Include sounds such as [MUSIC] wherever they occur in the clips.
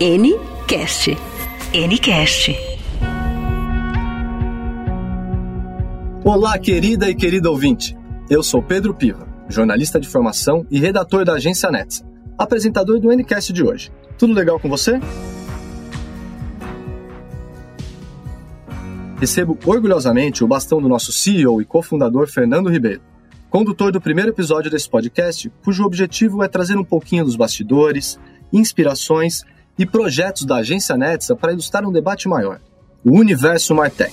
Ncast. Ncast. Olá, querida e querido ouvinte. Eu sou Pedro Piva, jornalista de formação e redator da agência Nets, apresentador do Ncast de hoje. Tudo legal com você? Recebo orgulhosamente o bastão do nosso CEO e cofundador Fernando Ribeiro, condutor do primeiro episódio desse podcast, cujo objetivo é trazer um pouquinho dos bastidores, inspirações e projetos da agência Netsa para ilustrar um debate maior: o universo Martech.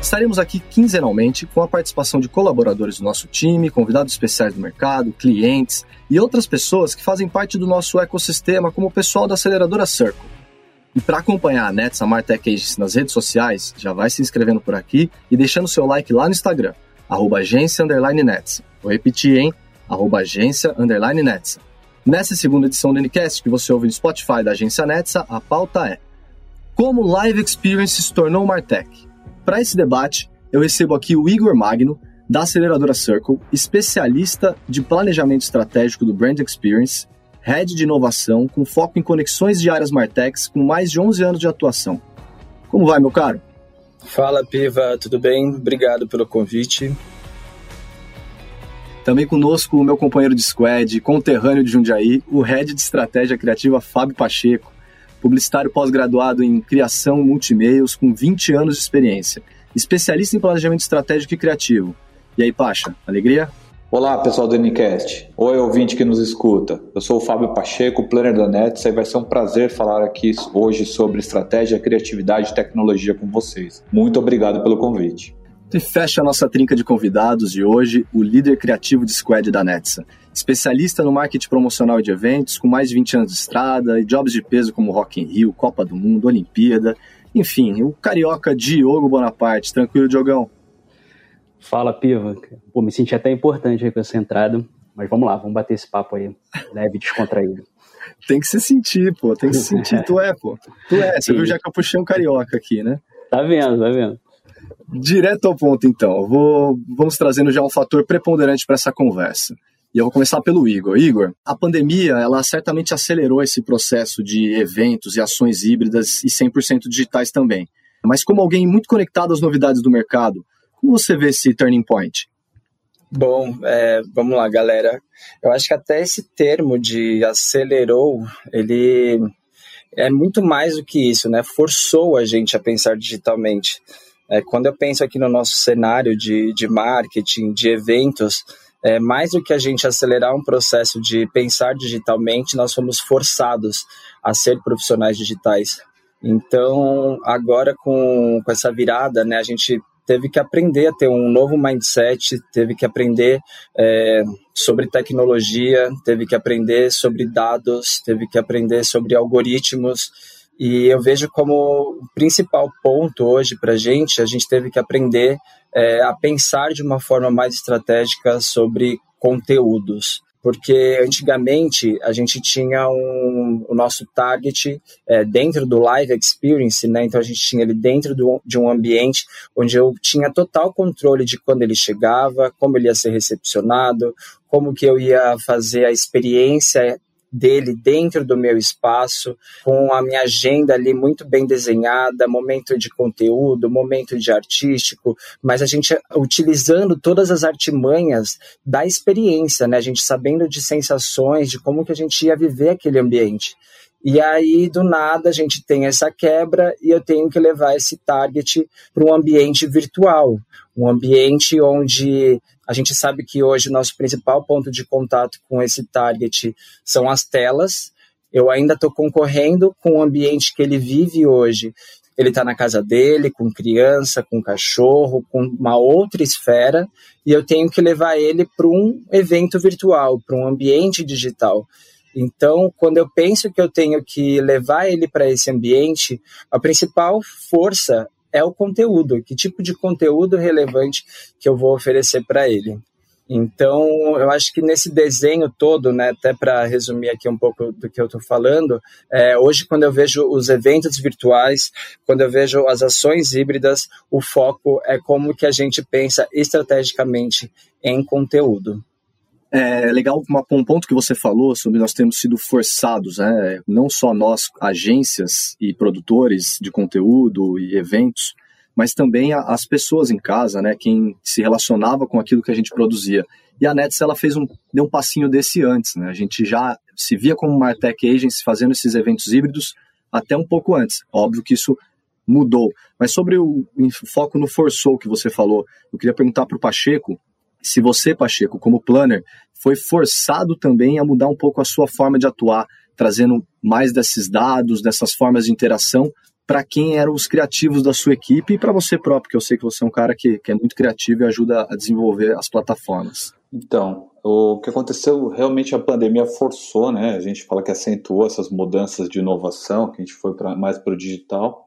Estaremos aqui quinzenalmente com a participação de colaboradores do nosso time, convidados especiais do mercado, clientes e outras pessoas que fazem parte do nosso ecossistema, como o pessoal da aceleradora Circle. E para acompanhar a Netsa Martech Agency nas redes sociais, já vai se inscrevendo por aqui e deixando seu like lá no Instagram, arroba agência. Vou repetir, hein? Arroba agência. Nessa segunda edição do Ncast, que você ouve no Spotify da agência Netsa, a pauta é Como Live Experience se tornou Martech? Para esse debate, eu recebo aqui o Igor Magno, da aceleradora Circle, especialista de planejamento estratégico do Brand Experience, head de inovação com foco em conexões de áreas Martechs com mais de 11 anos de atuação. Como vai, meu caro? Fala, Piva, tudo bem? Obrigado pelo convite. Também conosco o meu companheiro de squad, conterrâneo de Jundiaí, o head de estratégia criativa Fábio Pacheco, publicitário pós-graduado em criação multimeios com 20 anos de experiência, especialista em planejamento estratégico e criativo. E aí, Pacha, alegria? Olá, pessoal do Ncast. Oi, ouvinte que nos escuta. Eu sou o Fábio Pacheco, planner da Nets, e vai ser um prazer falar aqui hoje sobre estratégia, criatividade e tecnologia com vocês. Muito obrigado pelo convite. E fecha a nossa trinca de convidados de hoje, o líder criativo de squad da Netsa. Especialista no marketing promocional de eventos, com mais de 20 anos de estrada e jobs de peso como Rock in Rio, Copa do Mundo, Olimpíada. Enfim, o carioca Diogo Bonaparte. Tranquilo, Diogão? Fala, Piva. Pô, me senti até importante aí com essa entrada. Mas vamos lá, vamos bater esse papo aí, leve e descontraído. [LAUGHS] tem que se sentir, pô, tem que se sentir. [LAUGHS] tu é, pô. Tu é, você viu já que eu puxei um carioca aqui, né? Tá vendo, tá vendo. Direto ao ponto, então. Vou, vamos trazendo já um fator preponderante para essa conversa. E eu vou começar pelo Igor. Igor, a pandemia, ela certamente acelerou esse processo de eventos e ações híbridas e 100% digitais também. Mas como alguém muito conectado às novidades do mercado, como você vê esse turning point? Bom, é, vamos lá, galera. Eu acho que até esse termo de acelerou, ele é muito mais do que isso, né? Forçou a gente a pensar digitalmente. É, quando eu penso aqui no nosso cenário de, de marketing, de eventos, é, mais do que a gente acelerar um processo de pensar digitalmente, nós fomos forçados a ser profissionais digitais. Então, agora com, com essa virada, né, a gente teve que aprender a ter um novo mindset, teve que aprender é, sobre tecnologia, teve que aprender sobre dados, teve que aprender sobre algoritmos e eu vejo como o principal ponto hoje para a gente, a gente teve que aprender é, a pensar de uma forma mais estratégica sobre conteúdos. Porque antigamente a gente tinha um, o nosso target é, dentro do live experience, né? Então a gente tinha ele dentro do, de um ambiente onde eu tinha total controle de quando ele chegava, como ele ia ser recepcionado, como que eu ia fazer a experiência dele dentro do meu espaço, com a minha agenda ali muito bem desenhada, momento de conteúdo, momento de artístico, mas a gente utilizando todas as artimanhas da experiência, né? A gente sabendo de sensações, de como que a gente ia viver aquele ambiente. E aí, do nada, a gente tem essa quebra e eu tenho que levar esse target para um ambiente virtual, um ambiente onde a gente sabe que hoje o nosso principal ponto de contato com esse target são as telas. Eu ainda estou concorrendo com o ambiente que ele vive hoje. Ele está na casa dele, com criança, com cachorro, com uma outra esfera, e eu tenho que levar ele para um evento virtual, para um ambiente digital. Então, quando eu penso que eu tenho que levar ele para esse ambiente, a principal força é o conteúdo, que tipo de conteúdo relevante que eu vou oferecer para ele. Então, eu acho que nesse desenho todo, né, até para resumir aqui um pouco do que eu estou falando, é, hoje, quando eu vejo os eventos virtuais, quando eu vejo as ações híbridas, o foco é como que a gente pensa estrategicamente em conteúdo. É legal um ponto que você falou sobre nós termos sido forçados, né? não só nós, agências e produtores de conteúdo e eventos, mas também as pessoas em casa, né? quem se relacionava com aquilo que a gente produzia. E a Nets ela fez um, deu um passinho desse antes. Né? A gente já se via como uma tech agency fazendo esses eventos híbridos até um pouco antes. Óbvio que isso mudou. Mas sobre o foco no forçou que você falou, eu queria perguntar para o Pacheco se você, Pacheco, como planner, foi forçado também a mudar um pouco a sua forma de atuar, trazendo mais desses dados, dessas formas de interação para quem eram os criativos da sua equipe e para você próprio, que eu sei que você é um cara que, que é muito criativo e ajuda a desenvolver as plataformas. Então, o que aconteceu, realmente a pandemia forçou, né? A gente fala que acentuou essas mudanças de inovação, que a gente foi pra, mais para o digital,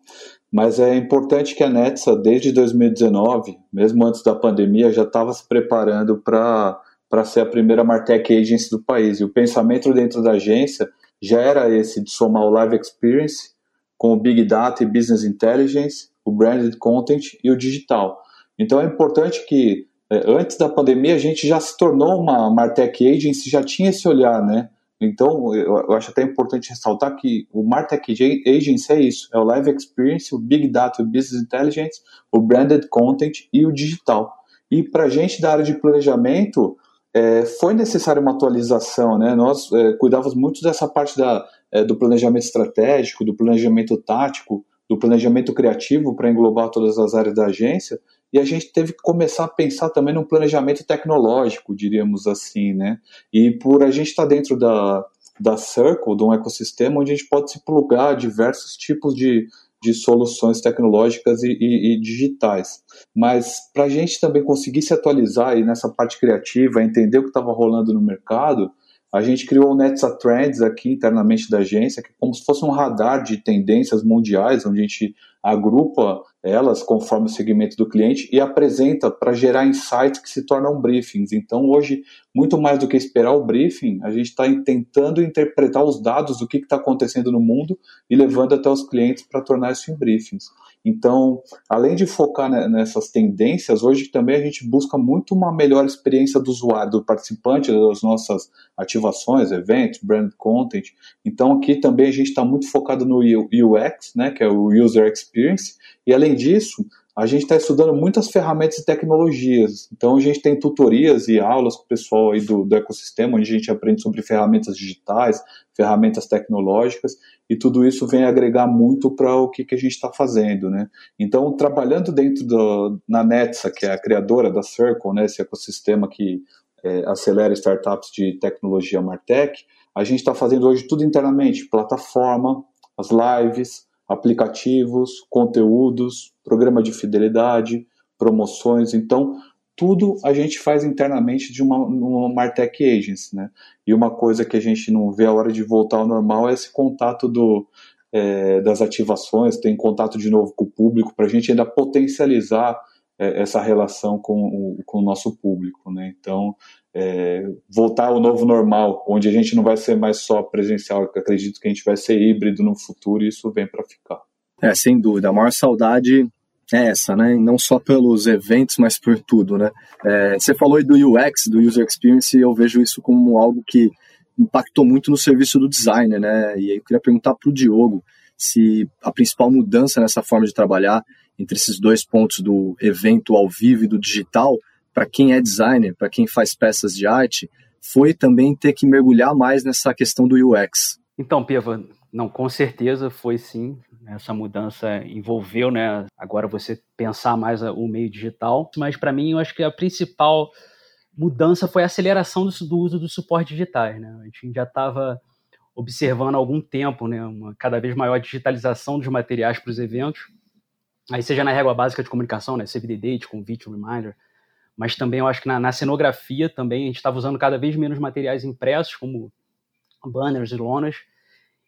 mas é importante que a Netsa, desde 2019, mesmo antes da pandemia, já estava se preparando para ser a primeira Martech Agency do país. E o pensamento dentro da agência já era esse de somar o Live Experience com o Big Data e Business Intelligence, o Branded Content e o digital. Então é importante que é, antes da pandemia a gente já se tornou uma Martech Agency, já tinha esse olhar, né? Então, eu acho até importante ressaltar que o Martech Agency é isso: é o Live Experience, o Big Data, o Business Intelligence, o Branded Content e o digital. E para a gente da área de planejamento, é, foi necessária uma atualização, né? Nós é, cuidávamos muito dessa parte da, é, do planejamento estratégico, do planejamento tático, do planejamento criativo para englobar todas as áreas da agência, e a gente teve que começar a pensar também num planejamento tecnológico, diríamos assim, né? E por a gente estar tá dentro da, da Circle, de um ecossistema onde a gente pode se plugar diversos tipos de, de soluções tecnológicas e, e, e digitais. Mas para a gente também conseguir se atualizar aí nessa parte criativa, entender o que estava rolando no mercado, a gente criou o Netsa Trends aqui internamente da agência, que é como se fosse um radar de tendências mundiais, onde a gente agrupa elas conforme o segmento do cliente e apresenta para gerar insights que se tornam briefings. Então, hoje, muito mais do que esperar o briefing, a gente está tentando interpretar os dados do que está acontecendo no mundo e levando até os clientes para tornar isso em briefings. Então, além de focar nessas tendências, hoje também a gente busca muito uma melhor experiência do usuário, do participante das nossas ativações, eventos, brand content. Então, aqui também a gente está muito focado no UX, né, que é o User Experience, e além disso, a gente está estudando muitas ferramentas e tecnologias. Então, a gente tem tutorias e aulas com o pessoal aí do, do ecossistema, onde a gente aprende sobre ferramentas digitais, ferramentas tecnológicas, e tudo isso vem agregar muito para o que, que a gente está fazendo. Né? Então, trabalhando dentro do, na Netsa, que é a criadora da Circle, né, esse ecossistema que é, acelera startups de tecnologia Martech, a gente está fazendo hoje tudo internamente, plataforma, as lives, aplicativos, conteúdos, programa de fidelidade, promoções. Então, tudo a gente faz internamente de uma, uma Martech Agency, né? E uma coisa que a gente não vê a hora de voltar ao normal é esse contato do, é, das ativações, tem contato de novo com o público, para a gente ainda potencializar essa relação com o, com o nosso público, né? Então, é, voltar ao novo normal, onde a gente não vai ser mais só presencial, acredito que a gente vai ser híbrido no futuro e isso vem para ficar. É, sem dúvida. A maior saudade é essa, né? Não só pelos eventos, mas por tudo, né? É, você falou aí do UX, do User Experience, e eu vejo isso como algo que impactou muito no serviço do designer, né? E aí eu queria perguntar para o Diogo se a principal mudança nessa forma de trabalhar entre esses dois pontos do evento ao vivo e do digital para quem é designer, para quem faz peças de arte, foi também ter que mergulhar mais nessa questão do UX. Então, Piva, não, com certeza foi sim. Essa mudança envolveu, né? Agora você pensar mais o meio digital. Mas para mim, eu acho que a principal mudança foi a aceleração do, do uso dos suportes digitais. Né? A gente já estava observando há algum tempo né, uma cada vez maior digitalização dos materiais para os eventos. Aí seja na régua básica de comunicação, né, CVD Date, Convite, Reminder, mas também eu acho que na, na cenografia também a gente estava usando cada vez menos materiais impressos, como banners e lonas,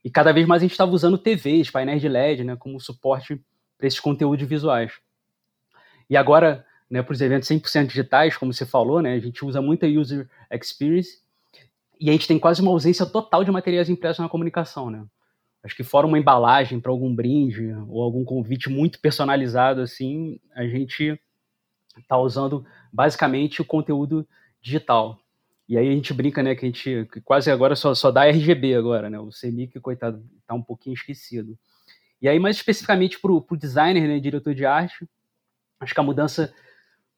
e cada vez mais a gente estava usando TVs, painéis de LED, né, como suporte para esses conteúdos visuais. E agora, né, para os eventos 100% digitais, como você falou, né, a gente usa muita user experience. E a gente tem quase uma ausência total de materiais impressos na comunicação, né? Acho que fora uma embalagem para algum brinde ou algum convite muito personalizado assim, a gente está usando basicamente o conteúdo digital. E aí a gente brinca, né, que a gente que quase agora só, só dá RGB agora, né? O CMYK, coitado, tá um pouquinho esquecido. E aí, mais especificamente para o designer, né, diretor de arte, acho que a mudança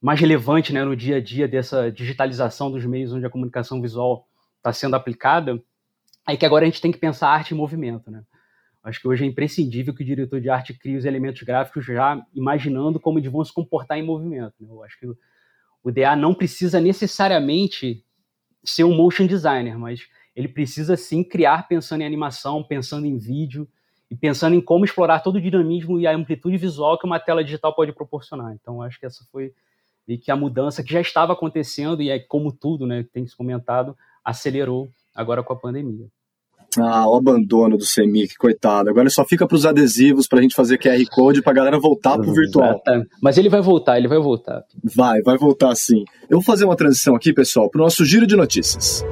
mais relevante né, no dia a dia dessa digitalização dos meios onde a comunicação visual está sendo aplicada é que agora a gente tem que pensar arte em movimento. Né? Acho que hoje é imprescindível que o diretor de arte crie os elementos gráficos já imaginando como eles vão se comportar em movimento. Né? Eu acho que o DA não precisa necessariamente ser um motion designer, mas ele precisa sim criar pensando em animação, pensando em vídeo e pensando em como explorar todo o dinamismo e a amplitude visual que uma tela digital pode proporcionar. Então, acho que essa foi e que a mudança que já estava acontecendo e é como tudo, né, tem se comentado, acelerou agora com a pandemia. Ah, o abandono do CEMIC, coitado. Agora só fica para os adesivos para a gente fazer QR Code para a galera voltar para o virtual. Mas ele vai voltar, ele vai voltar. Vai, vai voltar sim. Eu vou fazer uma transição aqui, pessoal, para o nosso giro de notícias.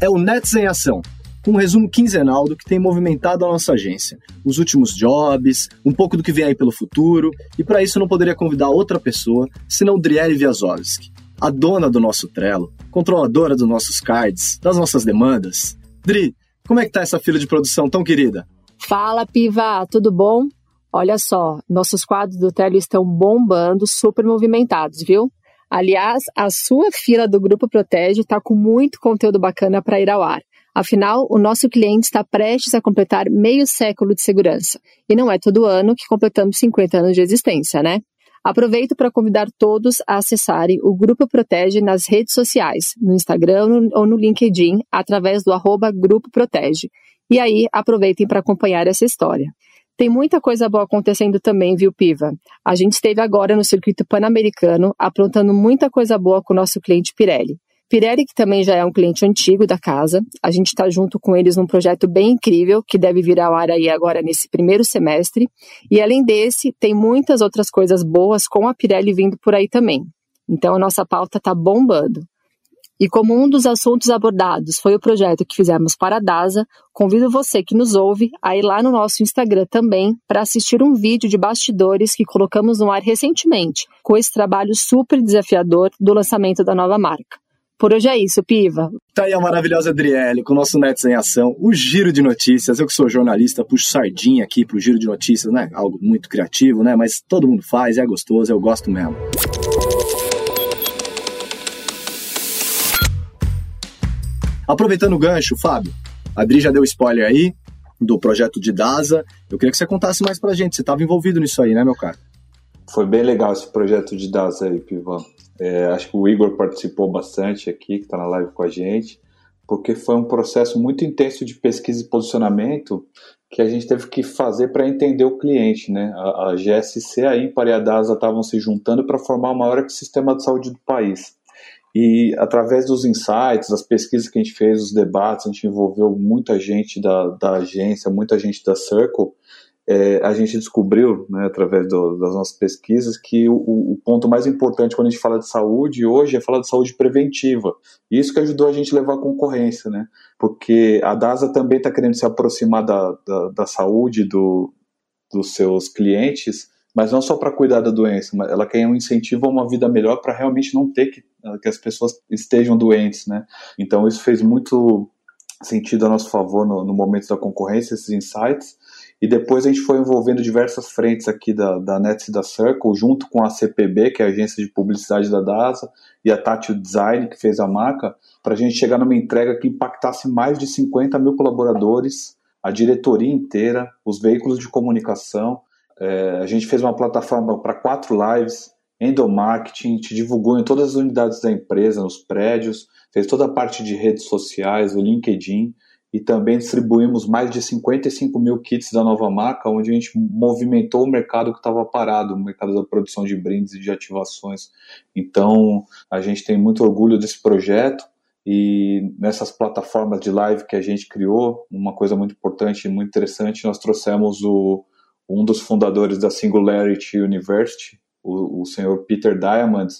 É o Nets em Ação, um resumo quinzenal do que tem movimentado a nossa agência, os últimos jobs, um pouco do que vem aí pelo futuro, e para isso eu não poderia convidar outra pessoa senão Driele Viazovski a dona do nosso Trello, controladora dos nossos cards, das nossas demandas. Dri, como é que tá essa fila de produção tão querida? Fala, Piva, tudo bom? Olha só, nossos quadros do Trello estão bombando, super movimentados, viu? Aliás, a sua fila do Grupo Protege está com muito conteúdo bacana para ir ao ar. Afinal, o nosso cliente está prestes a completar meio século de segurança. E não é todo ano que completamos 50 anos de existência, né? Aproveito para convidar todos a acessarem o Grupo Protege nas redes sociais, no Instagram ou no LinkedIn, através do arroba Grupo Protege. E aí, aproveitem para acompanhar essa história. Tem muita coisa boa acontecendo também, viu, Piva? A gente esteve agora no circuito pan-americano, aprontando muita coisa boa com o nosso cliente Pirelli. Pirelli, que também já é um cliente antigo da casa, a gente está junto com eles num projeto bem incrível que deve vir ao ar aí agora nesse primeiro semestre. E além desse, tem muitas outras coisas boas com a Pirelli vindo por aí também. Então a nossa pauta está bombando. E como um dos assuntos abordados foi o projeto que fizemos para a DASA, convido você que nos ouve a ir lá no nosso Instagram também para assistir um vídeo de bastidores que colocamos no ar recentemente, com esse trabalho super desafiador do lançamento da nova marca. Por hoje é isso, Piva. Tá aí a maravilhosa Adriele com o nosso Nets em Ação, o Giro de Notícias. Eu que sou jornalista, puxo sardinha aqui pro Giro de Notícias, né? Algo muito criativo, né? Mas todo mundo faz, é gostoso, eu gosto mesmo. Aproveitando o gancho, Fábio, a Adri já deu spoiler aí do projeto de DASA. Eu queria que você contasse mais pra gente. Você estava envolvido nisso aí, né, meu cara? Foi bem legal esse projeto de DASA aí, Pivan. É, acho que o Igor participou bastante aqui, que está na live com a gente, porque foi um processo muito intenso de pesquisa e posicionamento que a gente teve que fazer para entender o cliente. Né? A, a GSC, a Impar e a DASA estavam se juntando para formar o maior ecossistema de saúde do país. E através dos insights, das pesquisas que a gente fez, os debates, a gente envolveu muita gente da, da agência, muita gente da Circle, é, a gente descobriu, né, através do, das nossas pesquisas, que o, o, ponto mais importante quando a gente fala de saúde hoje é falar de saúde preventiva. E isso que ajudou a gente a levar a concorrência, né? Porque a DASA também está querendo se aproximar da, da, da saúde do, dos seus clientes, mas não só para cuidar da doença, mas ela quer um incentivo a uma vida melhor para realmente não ter que, que as pessoas estejam doentes, né? Então isso fez muito sentido a nosso favor no, no momento da concorrência, esses insights. E depois a gente foi envolvendo diversas frentes aqui da, da Nets e da Circle, junto com a CPB, que é a agência de publicidade da DASA, e a Tátil Design, que fez a marca, para a gente chegar numa entrega que impactasse mais de 50 mil colaboradores, a diretoria inteira, os veículos de comunicação. É, a gente fez uma plataforma para quatro lives, endomarketing, te divulgou em todas as unidades da empresa, nos prédios, fez toda a parte de redes sociais, o LinkedIn e também distribuímos mais de 55 mil kits da nova marca, onde a gente movimentou o mercado que estava parado, o mercado da produção de brindes e de ativações. Então, a gente tem muito orgulho desse projeto e nessas plataformas de live que a gente criou, uma coisa muito importante e muito interessante, nós trouxemos o, um dos fundadores da Singularity University, o, o senhor Peter Diamond,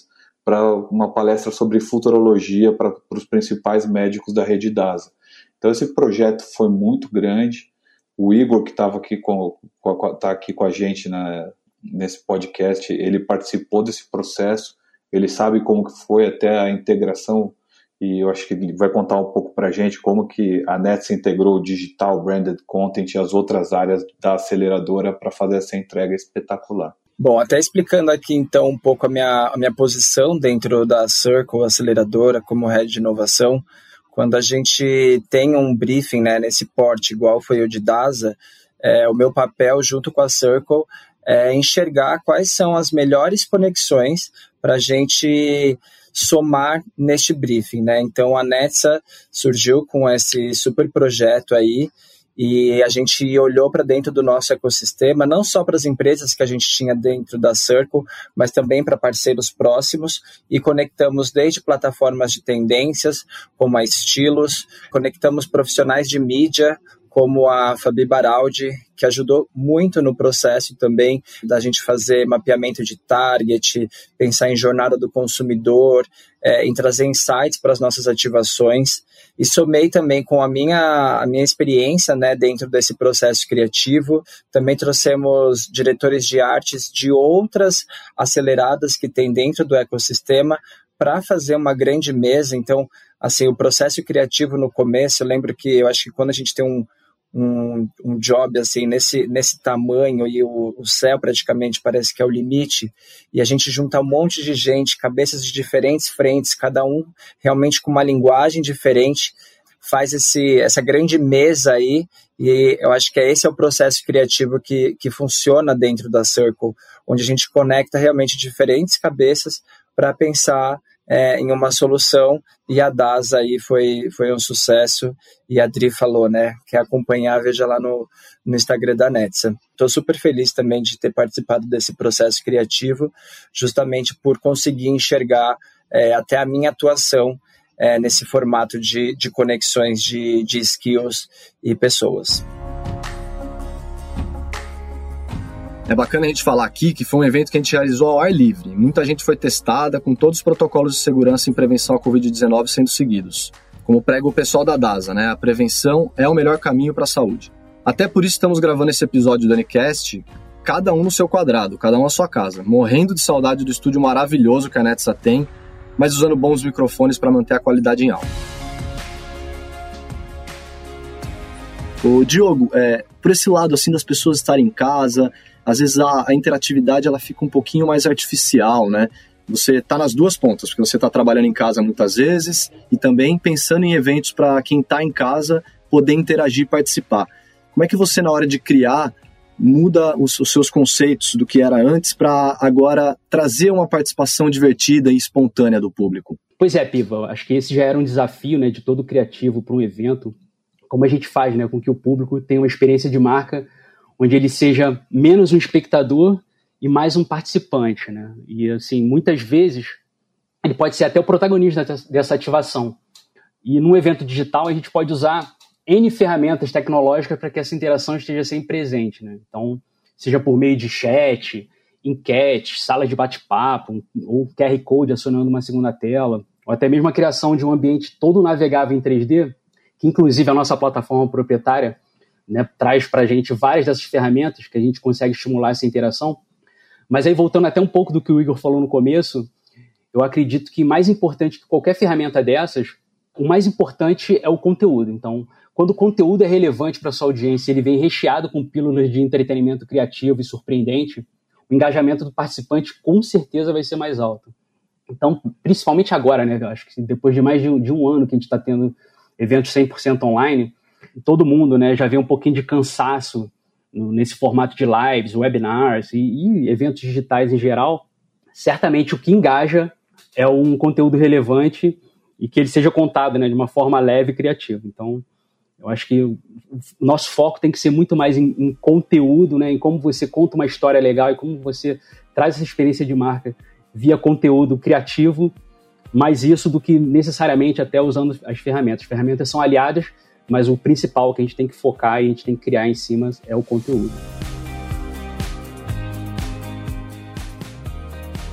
para uma palestra sobre futurologia para os principais médicos da rede DASA. Então esse projeto foi muito grande. O Igor, que estava aqui com, com, tá aqui com a gente, né, nesse podcast, ele participou desse processo, ele sabe como que foi até a integração e eu acho que ele vai contar um pouco para a gente como que a Nets integrou o digital, branded content e as outras áreas da aceleradora para fazer essa entrega espetacular. Bom, até explicando aqui então um pouco a minha, a minha posição dentro da Circle Aceleradora como head de inovação, quando a gente tem um briefing né, nesse porte igual foi o de DASA, é, o meu papel junto com a Circle é enxergar quais são as melhores conexões para a gente somar neste briefing, né? Então a Netsa surgiu com esse super projeto aí e a gente olhou para dentro do nosso ecossistema, não só para as empresas que a gente tinha dentro da Circle, mas também para parceiros próximos e conectamos desde plataformas de tendências, como a Estilos, conectamos profissionais de mídia, como a Fabi Baraldi, que ajudou muito no processo também da gente fazer mapeamento de target, pensar em jornada do consumidor, é, em trazer insights para as nossas ativações. E somei também com a minha, a minha experiência né, dentro desse processo criativo. Também trouxemos diretores de artes de outras aceleradas que tem dentro do ecossistema para fazer uma grande mesa. Então, assim, o processo criativo no começo, eu lembro que eu acho que quando a gente tem um, um, um job assim nesse, nesse tamanho e o, o céu praticamente parece que é o limite e a gente junta um monte de gente, cabeças de diferentes frentes, cada um realmente com uma linguagem diferente, faz esse, essa grande mesa aí e eu acho que esse é o processo criativo que, que funciona dentro da Circle, onde a gente conecta realmente diferentes cabeças para pensar é, em uma solução e a DAS aí foi, foi um sucesso e a Dri falou, né, quer acompanhar, veja lá no, no Instagram da Netsa. Estou super feliz também de ter participado desse processo criativo, justamente por conseguir enxergar é, até a minha atuação é, nesse formato de, de conexões de, de skills e pessoas. É bacana a gente falar aqui que foi um evento que a gente realizou ao ar livre. Muita gente foi testada, com todos os protocolos de segurança em prevenção à Covid-19 sendo seguidos. Como prega o pessoal da DASA, né? A prevenção é o melhor caminho para a saúde. Até por isso estamos gravando esse episódio do Anicast, cada um no seu quadrado, cada um na sua casa, morrendo de saudade do estúdio maravilhoso que a Netsa tem, mas usando bons microfones para manter a qualidade em alta. O Diogo, é, por esse lado assim das pessoas estarem em casa, às vezes a, a interatividade ela fica um pouquinho mais artificial, né? Você está nas duas pontas, porque você está trabalhando em casa muitas vezes e também pensando em eventos para quem está em casa poder interagir e participar. Como é que você, na hora de criar, muda os, os seus conceitos do que era antes para agora trazer uma participação divertida e espontânea do público? Pois é, Piva, acho que esse já era um desafio né, de todo criativo para um evento. Como a gente faz né, com que o público tenha uma experiência de marca onde ele seja menos um espectador e mais um participante, né? E assim, muitas vezes ele pode ser até o protagonista dessa ativação. E num evento digital a gente pode usar N ferramentas tecnológicas para que essa interação esteja sempre presente, né? Então, seja por meio de chat, enquete, sala de bate-papo, ou QR Code acionando uma segunda tela, ou até mesmo a criação de um ambiente todo navegável em 3D, que inclusive a nossa plataforma proprietária né, traz para a gente várias dessas ferramentas que a gente consegue estimular essa interação. Mas aí, voltando até um pouco do que o Igor falou no começo, eu acredito que mais importante que qualquer ferramenta dessas, o mais importante é o conteúdo. Então, quando o conteúdo é relevante para sua audiência, ele vem recheado com pílulas de entretenimento criativo e surpreendente, o engajamento do participante com certeza vai ser mais alto. Então, principalmente agora, né? Eu acho que depois de mais de um, de um ano que a gente está tendo eventos 100% online, todo mundo né, já vê um pouquinho de cansaço nesse formato de lives, webinars e, e, eventos digitais em geral, certamente o que engaja é um conteúdo relevante e que ele seja contado né, de uma forma leve e criativa. Então, eu acho que o nosso foco tem que ser muito mais em, em conteúdo, né, em como você conta uma história legal e como você traz essa experiência de marca via conteúdo criativo, mais isso do que necessariamente até usando as ferramentas. As ferramentas são aliadas, mas o principal que a gente tem que focar e a gente tem que criar em cima é o conteúdo.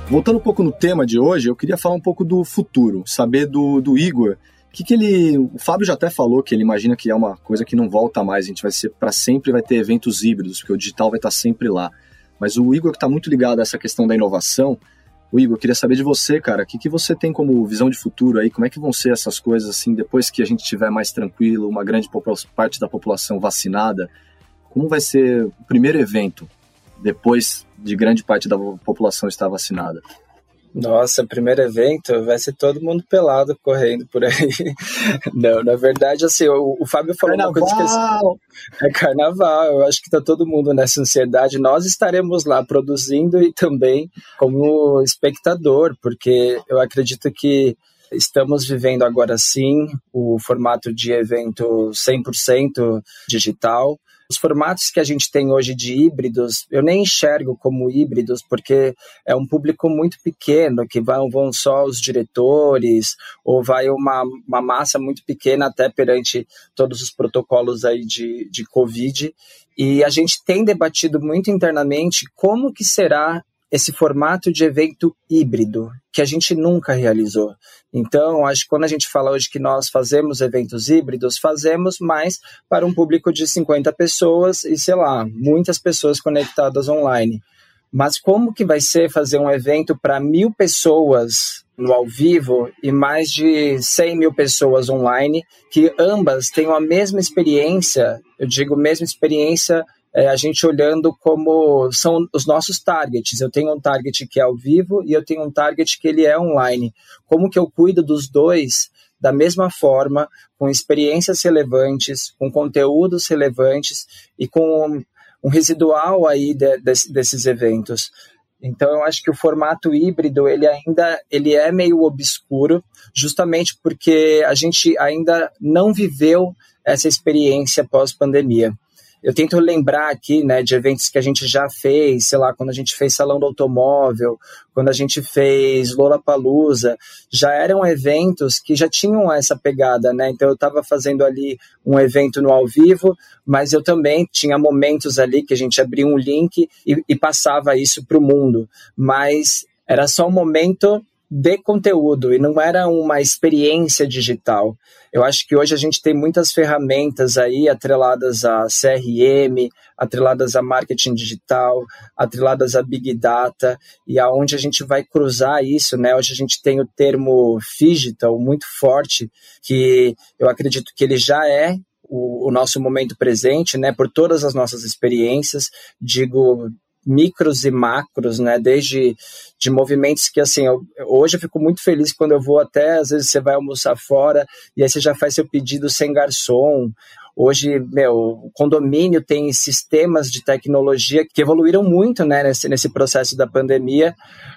Voltando um pouco no tema de hoje, eu queria falar um pouco do futuro, saber do, do Igor. O que, que ele. O Fábio já até falou que ele imagina que é uma coisa que não volta mais, a gente vai ser para sempre, vai ter eventos híbridos, porque o digital vai estar sempre lá. Mas o Igor que está muito ligado a essa questão da inovação, o Igor, queria saber de você, cara, o que, que você tem como visão de futuro aí? Como é que vão ser essas coisas assim depois que a gente estiver mais tranquilo, uma grande parte da população vacinada? Como vai ser o primeiro evento depois de grande parte da população estar vacinada? Nossa, primeiro evento vai ser todo mundo pelado correndo por aí. [LAUGHS] Não, na verdade, assim, o, o Fábio falou carnaval. uma coisa que é carnaval. Eu acho que tá todo mundo nessa ansiedade. Nós estaremos lá produzindo e também como espectador, porque eu acredito que estamos vivendo agora sim o formato de evento 100% digital. Os formatos que a gente tem hoje de híbridos, eu nem enxergo como híbridos, porque é um público muito pequeno, que vão, vão só os diretores, ou vai uma, uma massa muito pequena até perante todos os protocolos aí de, de Covid. E a gente tem debatido muito internamente como que será esse formato de evento híbrido que a gente nunca realizou. Então, acho que quando a gente fala hoje que nós fazemos eventos híbridos, fazemos mais para um público de 50 pessoas e, sei lá, muitas pessoas conectadas online. Mas como que vai ser fazer um evento para mil pessoas no ao vivo e mais de 100 mil pessoas online, que ambas tenham a mesma experiência, eu digo mesma experiência é, a gente olhando como são os nossos targets. Eu tenho um target que é ao vivo e eu tenho um target que ele é online. Como que eu cuido dos dois da mesma forma, com experiências relevantes, com conteúdos relevantes e com um residual aí de, de, desses eventos. Então eu acho que o formato híbrido ele ainda ele é meio obscuro, justamente porque a gente ainda não viveu essa experiência pós pandemia. Eu tento lembrar aqui, né, de eventos que a gente já fez, sei lá, quando a gente fez Salão do Automóvel, quando a gente fez Lollapalooza, já eram eventos que já tinham essa pegada, né? Então eu estava fazendo ali um evento no ao vivo, mas eu também tinha momentos ali que a gente abria um link e, e passava isso para o mundo. Mas era só um momento de conteúdo e não era uma experiência digital. Eu acho que hoje a gente tem muitas ferramentas aí atreladas a CRM, atreladas a marketing digital, atreladas a big data e aonde a gente vai cruzar isso, né? Hoje a gente tem o termo digital muito forte que eu acredito que ele já é o, o, nosso momento presente, né, por todas as nossas experiências, digo micros e macros, né? Desde de movimentos que, assim, eu, hoje eu fico muito feliz quando eu vou até, às vezes você vai almoçar fora e aí você já faz seu pedido sem garçom. Hoje, meu, o condomínio tem sistemas de tecnologia que evoluíram muito, né, nesse, nesse processo da pandemia,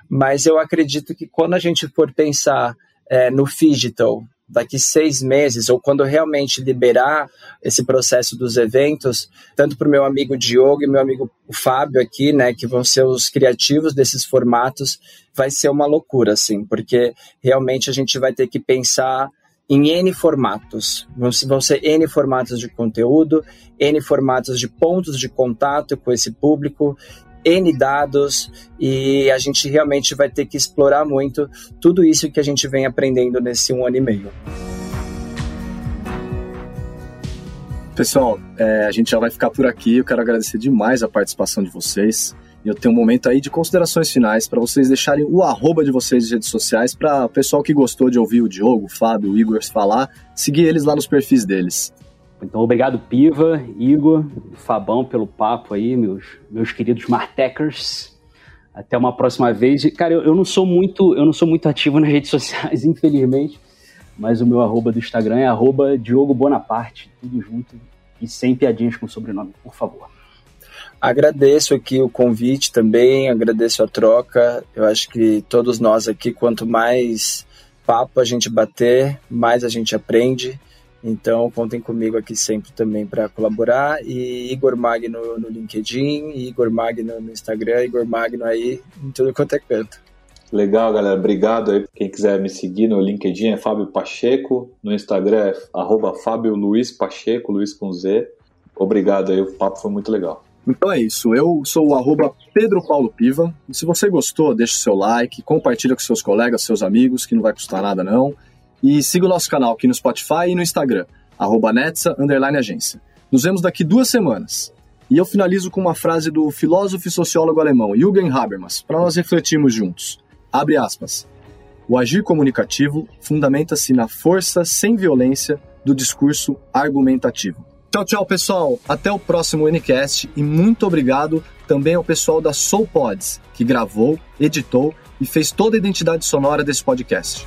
mas eu acredito que quando a gente for pensar é, no digital, daqui seis meses, ou quando realmente liberar esse processo dos eventos, tanto para o meu amigo Diogo e meu amigo Fábio aqui, né, que vão ser os criativos desses formatos, vai ser uma loucura, assim, porque realmente a gente vai ter que pensar em N formatos. Vão ser N formatos de conteúdo, N formatos de pontos de contato com esse público N dados e a gente realmente vai ter que explorar muito tudo isso que a gente vem aprendendo nesse um ano e meio. Pessoal, é, a gente já vai ficar por aqui. Eu quero agradecer demais a participação de vocês. Eu tenho um momento aí de considerações finais para vocês deixarem o arroba de vocês nas redes sociais para o pessoal que gostou de ouvir o Diogo, o Fábio, o Igor falar, seguir eles lá nos perfis deles. Então, obrigado, Piva, Igor, Fabão, pelo papo aí, meus, meus queridos Martechers. Até uma próxima vez. Cara, eu, eu, não sou muito, eu não sou muito ativo nas redes sociais, [LAUGHS] infelizmente, mas o meu arroba do Instagram é arroba Diogo Bonaparte, tudo junto e sem piadinhas com sobrenome, por favor. Agradeço aqui o convite também, agradeço a troca. Eu acho que todos nós aqui, quanto mais papo a gente bater, mais a gente aprende. Então, contem comigo aqui sempre também para colaborar. E Igor Magno no LinkedIn, Igor Magno no Instagram, Igor Magno aí em tudo quanto é canto. Legal, galera. Obrigado aí. Quem quiser me seguir no LinkedIn é Fábio Pacheco, no Instagram é arroba Fábio Luiz Pacheco, Luiz com Z. Obrigado aí, o papo foi muito legal. Então é isso, eu sou o arroba Pedro Paulo Piva. E se você gostou, deixa o seu like, compartilha com seus colegas, seus amigos, que não vai custar nada não. E siga o nosso canal aqui no Spotify e no Instagram, arroba agência. Nos vemos daqui duas semanas. E eu finalizo com uma frase do filósofo e sociólogo alemão Jürgen Habermas, para nós refletirmos juntos. Abre aspas. O agir comunicativo fundamenta-se na força sem violência do discurso argumentativo. Tchau, tchau, pessoal. Até o próximo Unicast e muito obrigado também ao pessoal da Soul Pods, que gravou, editou e fez toda a identidade sonora desse podcast.